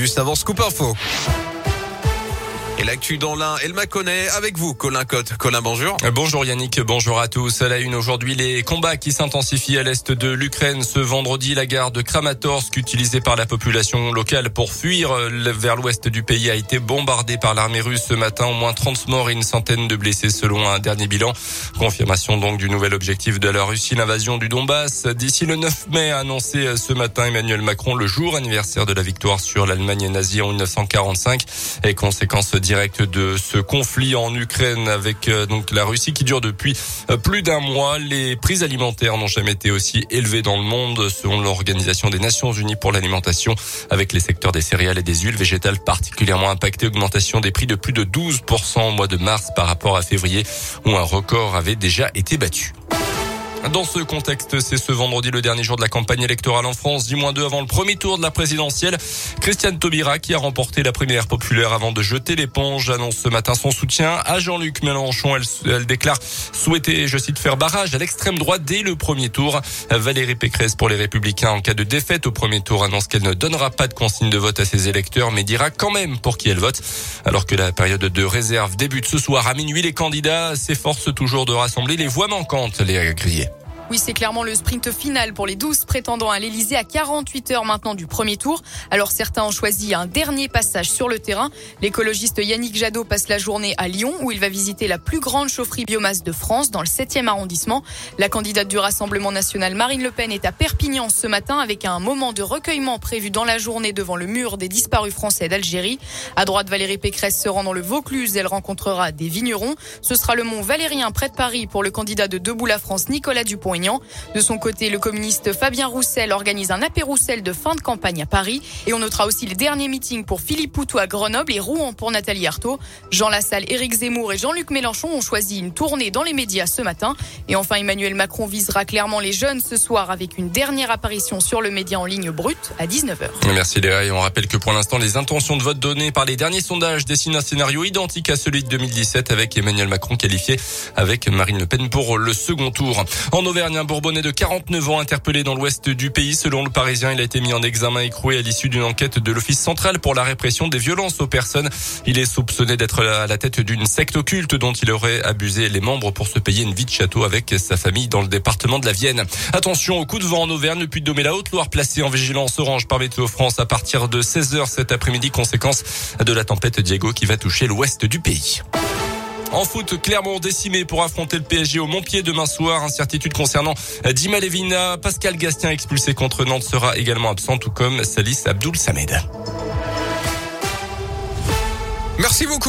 juste avant Scoop Info. Et l'actu dans l'un, elle m'a connaît avec vous, Colin Cotte. Colin, bonjour. Bonjour Yannick, bonjour à tous. À la une aujourd'hui, les combats qui s'intensifient à l'est de l'Ukraine. Ce vendredi, la gare de Kramatorsk, utilisée par la population locale pour fuir vers l'ouest du pays, a été bombardée par l'armée russe ce matin. Au moins 30 morts et une centaine de blessés selon un dernier bilan. Confirmation donc du nouvel objectif de la Russie, l'invasion du Donbass. D'ici le 9 mai, annoncé ce matin Emmanuel Macron, le jour anniversaire de la victoire sur l'Allemagne nazie en 1945 et conséquence direct de ce conflit en Ukraine avec euh, donc la Russie qui dure depuis euh, plus d'un mois. Les prix alimentaires n'ont jamais été aussi élevés dans le monde selon l'Organisation des Nations Unies pour l'alimentation avec les secteurs des céréales et des huiles végétales particulièrement impactés. Augmentation des prix de plus de 12% au mois de mars par rapport à février où un record avait déjà été battu. Dans ce contexte, c'est ce vendredi le dernier jour de la campagne électorale en France, 10 moins 2 avant le premier tour de la présidentielle. Christiane Taubira, qui a remporté la primaire populaire avant de jeter l'éponge, annonce ce matin son soutien à Jean-Luc Mélenchon. Elle, elle, déclare souhaiter, je cite, faire barrage à l'extrême droite dès le premier tour. Valérie Pécresse pour les Républicains, en cas de défaite au premier tour, annonce qu'elle ne donnera pas de consigne de vote à ses électeurs, mais dira quand même pour qui elle vote. Alors que la période de réserve débute ce soir à minuit, les candidats s'efforcent toujours de rassembler les voix manquantes, les grillés. Oui, c'est clairement le sprint final pour les 12 prétendants à l'Elysée à 48 heures maintenant du premier tour. Alors certains ont choisi un dernier passage sur le terrain. L'écologiste Yannick Jadot passe la journée à Lyon où il va visiter la plus grande chaufferie biomasse de France dans le 7e arrondissement. La candidate du Rassemblement national Marine Le Pen est à Perpignan ce matin avec un moment de recueillement prévu dans la journée devant le mur des disparus français d'Algérie. À droite, Valérie Pécresse se rend dans le Vaucluse. Elle rencontrera des vignerons. Ce sera le mont Valérien près de Paris pour le candidat de Debout la France Nicolas Dupont de son côté, le communiste Fabien Roussel organise un apéro Roussel de fin de campagne à Paris. Et on notera aussi les derniers meetings pour Philippe Poutou à Grenoble et Rouen pour Nathalie Arthaud. Jean Lassalle, Éric Zemmour et Jean-Luc Mélenchon ont choisi une tournée dans les médias ce matin. Et enfin, Emmanuel Macron visera clairement les jeunes ce soir avec une dernière apparition sur le média en ligne brute à 19h. Merci Léa. Et on rappelle que pour l'instant, les intentions de vote données par les derniers sondages dessinent un scénario identique à celui de 2017 avec Emmanuel Macron qualifié avec Marine Le Pen pour le second tour. En Auvergne, un Bourbonnais de 49 ans interpellé dans l'ouest du pays. Selon le Parisien, il a été mis en examen écroué à l'issue d'une enquête de l'Office central pour la répression des violences aux personnes. Il est soupçonné d'être à la tête d'une secte occulte dont il aurait abusé les membres pour se payer une vie de château avec sa famille dans le département de la Vienne. Attention au coup de vent en Auvergne, depuis de la Haute-Loire placée en vigilance orange par Météo France à partir de 16h cet après-midi, conséquence de la tempête Diego qui va toucher l'ouest du pays. En foot, Clermont décimé pour affronter le PSG au Montpied demain soir. Incertitude concernant Dima Levina. Pascal Gastien expulsé contre Nantes sera également absent, tout comme Salis Abdoul Samed. Merci beaucoup.